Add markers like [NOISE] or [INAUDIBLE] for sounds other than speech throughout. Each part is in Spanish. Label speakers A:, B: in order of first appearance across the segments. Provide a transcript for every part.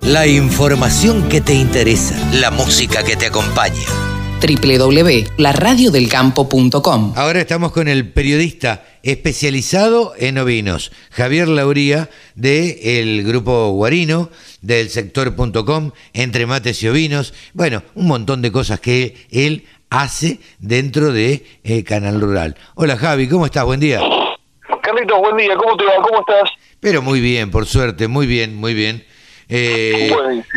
A: La información que te interesa, la música que te acompaña.
B: www.laradiodelcampo.com
C: Ahora estamos con el periodista especializado en ovinos, Javier Lauría, del grupo Guarino, del sector.com, entre mates y ovinos. Bueno, un montón de cosas que él hace dentro de eh, Canal Rural. Hola Javi, ¿cómo estás? Buen día.
D: Carlitos, buen día, ¿cómo te va? ¿Cómo estás?
C: Pero muy bien, por suerte, muy bien, muy bien. Eh,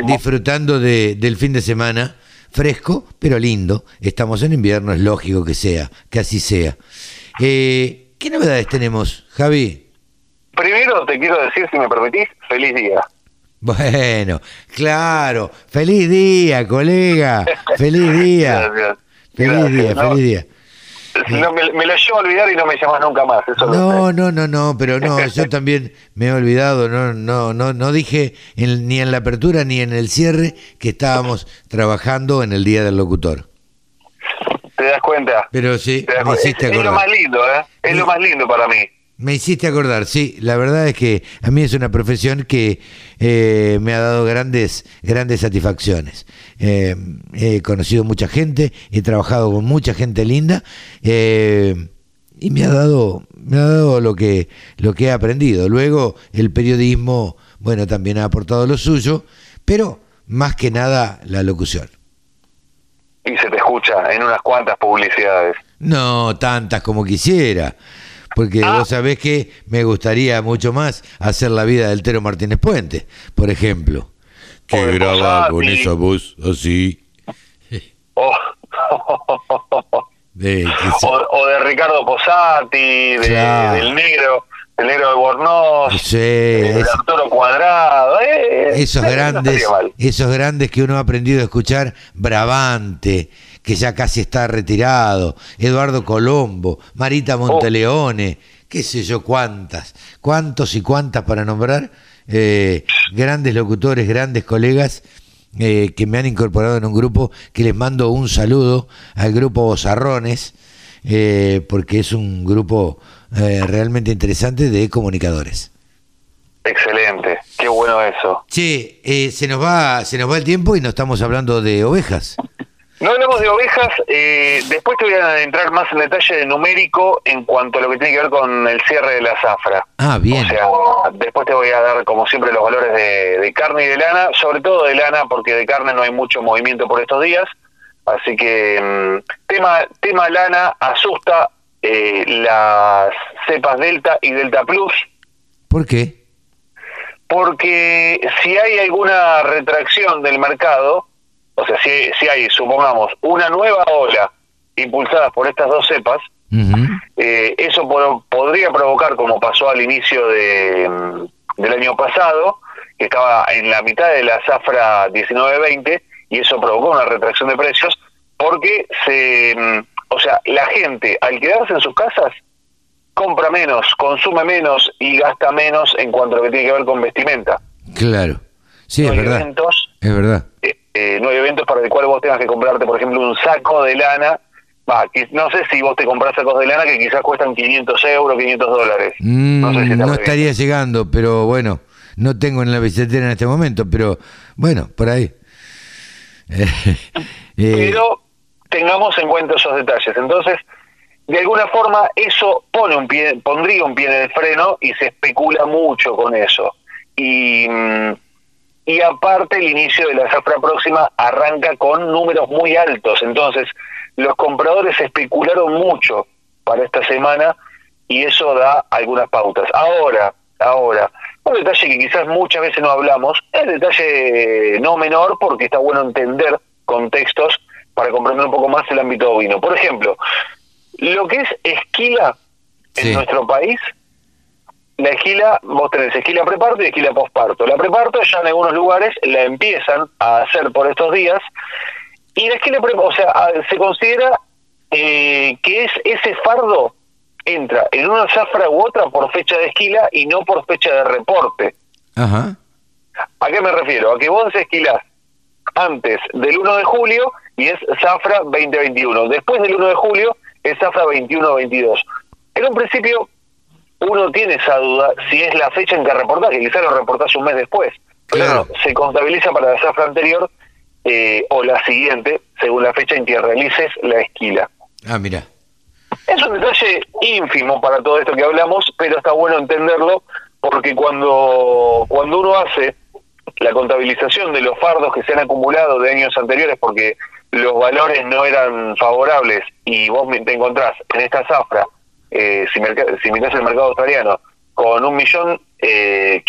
C: disfrutando de- del fin de semana, fresco, pero lindo. Estamos en invierno, es lógico que sea, que así sea. Eh, ¿Qué novedades tenemos, Javi?
D: Primero te quiero decir, si me permitís, feliz día.
C: Bueno, claro, feliz día, colega, [LAUGHS] feliz día,
D: Gracias.
C: feliz
D: Gracias.
C: día,
D: No,
C: feliz día.
D: No, me, me lo llevo a olvidar y no me llamas nunca más. Eso
C: No, no, no, no, pero no, [LAUGHS] yo también me he olvidado, no, no, no, no dije en- ni en la apertura ni en el cierre que estábamos trabajando en el Día del Locutor.
D: ¿Te das cuenta?
C: Pero sí, me.
D: Es,
C: hiciste
D: es lo
C: acordar.
D: más lindo, ¿eh? Es lo más lindo para mí.
C: Me hiciste acordar, sí, la verdad es que a mí es una profesión que eh, me ha dado grandes, grandes satisfacciones. Eh, he conocido mucha gente, he trabajado con mucha gente linda eh, y me ha dado, me ha dado lo que, lo que he aprendido. Luego el periodismo, bueno, también ha aportado lo suyo, pero más que nada la locución.
D: Y se te escucha en unas cuantas publicidades.
C: No tantas como quisiera, porque
D: Ah.
C: vos sabés que me gustaría mucho más hacer la vida del Tero Martínez Puente, por ejemplo. Que graba con esa voz así.
D: Oh.
C: de [LAUGHS] que se-
D: o, o de Ricardo Posati, de-
C: Claro.
D: del negro, del negro de Bornos,
C: Sí,
D: de
C: es-
D: Arturo Cuadrado. eh,
C: esos
D: eh,
C: grandes, esos grandes que uno ha aprendido a escuchar, Brabante, que ya casi está retirado, Eduardo Colombo, Marita Monteleone, qué sé yo cuántas, cuántos y cuántas para nombrar, eh, grandes locutores, grandes colegas eh, que me han incorporado en un grupo que les mando un saludo al grupo Bozarrones, eh, porque es un grupo eh, realmente interesante de comunicadores.
D: Excelente, qué bueno eso.
C: Che, se nos va, se nos va el tiempo y no estamos hablando de ovejas. [LAUGHS]
D: No hablamos de ovejas, eh, después te voy a entrar más en detalle de numérico en cuanto a lo que tiene que ver con el cierre de la zafra.
C: Ah, bien.
D: O sea, después te voy a dar como siempre los valores de, de carne y de lana, sobre todo de lana porque de carne no hay mucho movimiento por estos días. Así que mm, tema, tema lana asusta eh, las cepas Delta y Delta Plus
C: ¿Por qué?
D: porque si hay alguna retracción del mercado, o sea, si, si hay, supongamos, una nueva ola impulsada por estas dos cepas, eh, eso po- podría provocar, como pasó al inicio de, mm, del año pasado, que estaba en la mitad de la zafra 19-20, y eso provocó una retracción de precios, porque se, mm, o sea, la gente al quedarse en sus casas compra menos, consume menos y gasta menos en cuanto a lo que tiene que ver con vestimenta.
C: Claro. Sí, es verdad. Es verdad.
D: Eh, no hay eventos para el cual vos tengas que comprarte, por ejemplo, un saco de lana. Que no sé si vos te comprás sacos de lana que quizás cuestan 500 euros, 500 dólares.
C: Mm,
D: no sé si
C: no
D: está muy bien.
C: estaría llegando, pero bueno, no tengo en la billetera en este momento, pero bueno, por ahí. [LAUGHS] Eh, eh,
D: Pero tengamos en cuenta esos detalles. Entonces, de alguna forma, eso pone un pie, pondría un pie en el freno y se especula mucho con eso. Y, mm, y aparte, el inicio de la zafra próxima arranca con números muy altos. Entonces, los compradores especularon mucho para esta semana y eso da algunas pautas. Ahora, ahora, un detalle que quizás muchas veces no hablamos, es detalle no menor porque está bueno entender contextos para comprender un poco más el ámbito ovino. Por ejemplo, lo que es esquila en
C: Sí.
D: nuestro país, la esquila, vos tenés esquila preparto y esquila posparto. La preparto ya en algunos lugares la empiezan a hacer por estos días y la esquila preparto, o sea, se considera eh, que es ese fardo entra en una zafra u otra por fecha de esquila y no por fecha de reporte.
C: Ajá.
D: ¿A qué me refiero? A que vos esquilás antes del 1 de julio y es zafra 2021. Después del 1 de julio es zafra 21-22. En un principio uno tiene esa duda si es la fecha en que reportás, que quizás lo reportás un mes después. Pero se contabiliza para la zafra anterior eh, o la siguiente, según la fecha en que realices la esquila.
C: Ah, mira.
D: Es un detalle ínfimo para todo esto que hablamos, pero está bueno entenderlo porque cuando, cuando uno hace la contabilización de los fardos que se han acumulado de años anteriores porque los valores no eran favorables y vos te encontrás en esta zafra, eh, si, si mirás el mercado australiano, con un millón eh,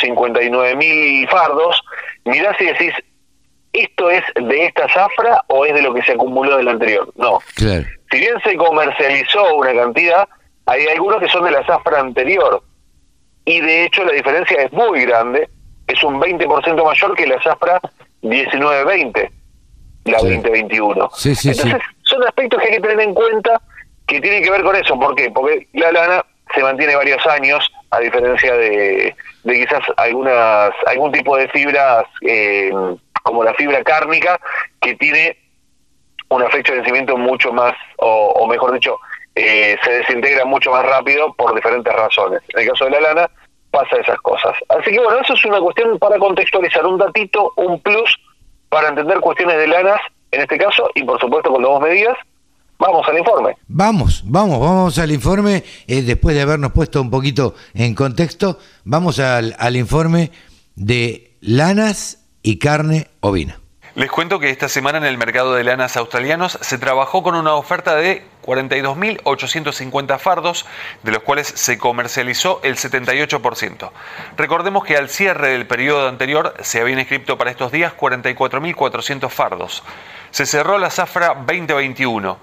D: cincuenta y nueve mil fardos, mirás y decís, ¿esto es de esta zafra o es de lo que se acumuló del anterior? No. Si bien se comercializó una cantidad, hay algunos que son de la zafra anterior. Y de hecho la diferencia es muy grande, es un 20% mayor que la zafra 1920, la 2021. Entonces son aspectos que hay que tener en cuenta que tienen que ver con eso. ¿Por qué? Porque la lana se mantiene varios años, a diferencia de, de quizás algunas algún tipo de fibras eh, como la fibra cárnica, que tiene una fecha de vencimiento mucho más, o, mejor dicho, eh, se desintegra mucho más rápido por diferentes razones. En el caso de la lana pasa esas cosas. Así que bueno, eso es una cuestión para contextualizar, un datito, un plus para entender cuestiones de lanas, en este caso, y por supuesto cuando vos me digas, vamos al informe.
C: Vamos, vamos, vamos al informe, eh, después de habernos puesto un poquito en contexto, vamos al, al informe de lanas y carne ovina.
B: Les cuento que esta semana en el mercado de lanas australianos se trabajó con una oferta de 42.850 fardos, de los cuales se comercializó el 78%. Recordemos que al cierre del periodo anterior se habían inscrito para estos días 44.400 fardos. Se cerró la zafra 2021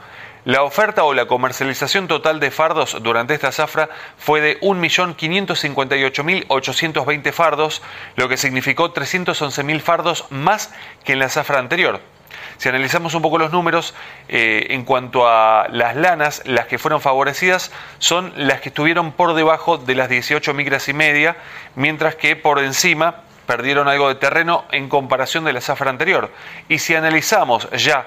B: la oferta o la comercialización total de fardos durante esta zafra fue de 1.558.820 fardos, lo que significó 311.000 fardos más que en la zafra anterior. Si analizamos un poco los números, eh, en cuanto a las lanas, las que fueron favorecidas son las que estuvieron por debajo de las 18 micras y media, mientras que por encima perdieron algo de terreno en comparación de la zafra anterior. Y si analizamos ya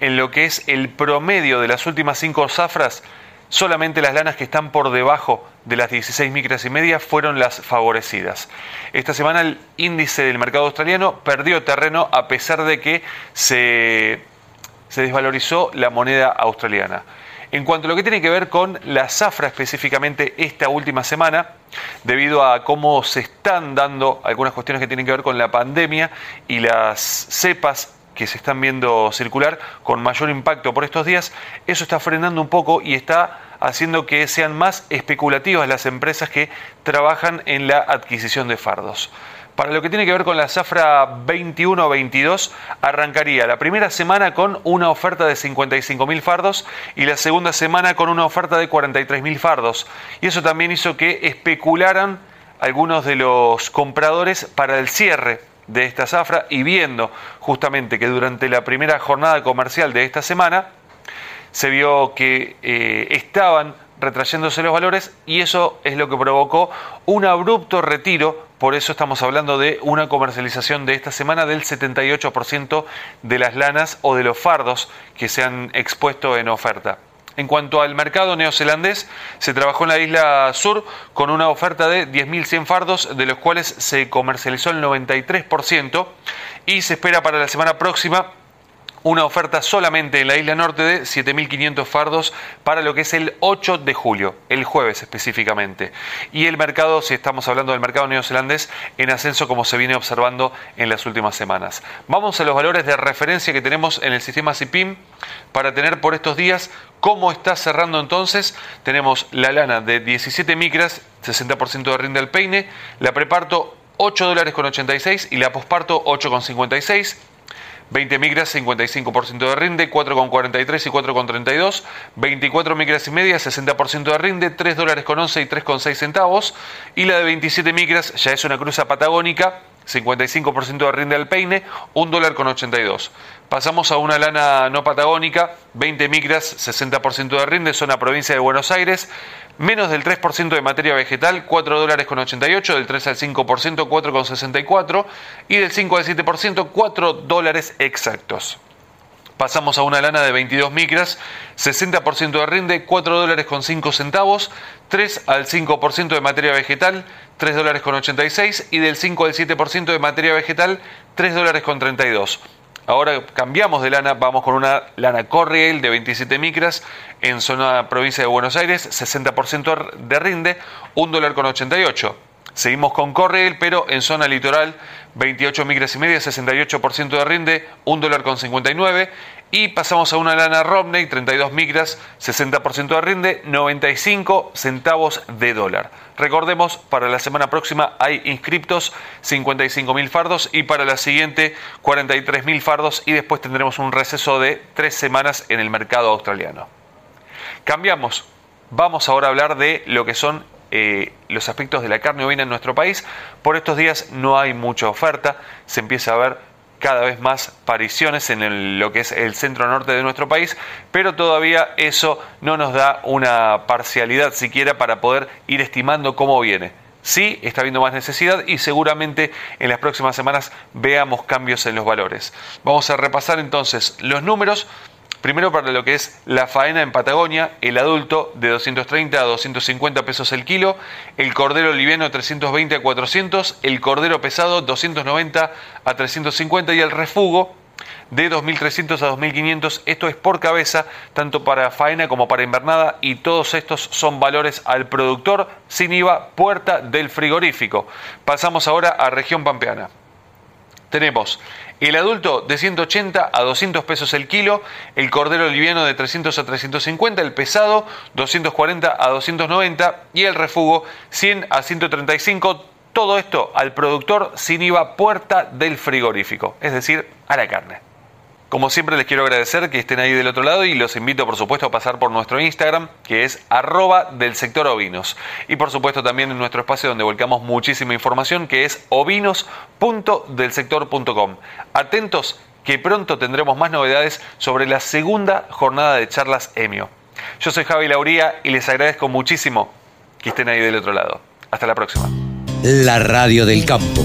B: en lo que es el promedio de las últimas cinco zafras, solamente las lanas que están por debajo de las 16 micras y media fueron las favorecidas. Esta semana el índice del mercado australiano perdió terreno a pesar de que se, se desvalorizó la moneda australiana. En cuanto a lo que tiene que ver con la zafra específicamente esta última semana, debido a cómo se están dando algunas cuestiones que tienen que ver con la pandemia y las cepas que se están viendo circular con mayor impacto por estos días, eso está frenando un poco y está haciendo que sean más especulativas las empresas que trabajan en la adquisición de fardos. Para lo que tiene que ver con la zafra 21-22, arrancaría la primera semana con una oferta de 55.000 fardos y la segunda semana con una oferta de 43.000 fardos. Y eso también hizo que especularan algunos de los compradores para el cierre de esta zafra y viendo justamente que durante la primera jornada comercial de esta semana se vio que eh, estaban retrayéndose los valores y eso es lo que provocó un abrupto retiro, por eso estamos hablando de una comercialización de esta semana del 78% de las lanas o de los fardos que se han expuesto en oferta. En cuanto al mercado neozelandés, se trabajó en la isla sur con una oferta de 10.100 fardos, de los cuales se comercializó el 93% y se espera para la semana próxima una oferta solamente en la isla norte de 7.500 fardos para lo que es el 8 de julio, el jueves específicamente. Y el mercado, si estamos hablando del mercado neozelandés, en ascenso como se viene observando en las últimas semanas. Vamos a los valores de referencia que tenemos en el sistema CIPIM para tener por estos días cómo está cerrando entonces. Tenemos la lana de 17 micras, 60% de rinde al peine, la preparto 8 dólares con 86 y la posparto 8 con 56. 20 micras, 55% de rinde, 4,43 y 4,32, 24 micras y media, 60% de rinde, 3 dólares con 11 y 3,6 centavos, y la de 27 micras ya es una cruza patagónica, 55% de rinde al peine, 1 dólar con 82. Pasamos a una lana no patagónica, 20 micras, 60% de rinde, zona provincia de Buenos Aires, menos del 3% de materia vegetal, 4 dólares con 88, del 3 al 5%, 4 con 64 y del 5 al 7%, 4 dólares exactos. Pasamos a una lana de 22 micras, 60% de rinde, 4 dólares con 5 centavos, 3 al 5% de materia vegetal, 3 dólares con 86 y del 5 al 7% de materia vegetal, 3 dólares con 32. Ahora cambiamos de lana, vamos con una lana Corriel de 27 micras en zona provincia de Buenos Aires, 60% de rinde, 1 dólar con 88. Seguimos con Corriel, pero en zona litoral, 28 micras y media, 68% de rinde, 1 dólar con 59. Y pasamos a una lana Romney, 32 micras, 60% de rinde, 95 centavos de dólar. Recordemos, para la semana próxima hay inscriptos 55.000 fardos y para la siguiente 43.000 fardos y después tendremos un receso de tres semanas en el mercado australiano. Cambiamos. Vamos ahora a hablar de lo que son eh, los aspectos de la carne ovina en nuestro país. Por estos días no hay mucha oferta, se empieza a ver cada vez más apariciones en lo que es el centro norte de nuestro país, pero todavía eso no nos da una parcialidad siquiera para poder ir estimando cómo viene. Sí, está habiendo más necesidad y seguramente en las próximas semanas veamos cambios en los valores. Vamos a repasar entonces los números Primero para lo que es la faena en Patagonia, el adulto de 230 a 250 pesos el kilo, el cordero liviano 320 a 400, el cordero pesado 290 a 350 y el refugo de 2.300 a 2.500. Esto es por cabeza, tanto para faena como para invernada, y todos estos son valores al productor sin IVA, puerta del frigorífico. Pasamos ahora a región pampeana. Tenemos el adulto de 180 a 200 pesos el kilo, el cordero liviano de 300 a 350, el pesado 240 a 290 y el refugo 100 a 135. Todo esto al productor sin IVA puerta del frigorífico, es decir, a la carne. Como siempre les quiero agradecer que estén ahí del otro lado y los invito por supuesto a pasar por nuestro Instagram que es arroba del sector ovinos y por supuesto también en nuestro espacio donde volcamos muchísima información que es ovinos.delsector.com. Atentos que pronto tendremos más novedades sobre la segunda jornada de charlas EMIO. Yo soy Javi Lauría y les agradezco muchísimo que estén ahí del otro lado. Hasta la próxima.
A: La radio del campo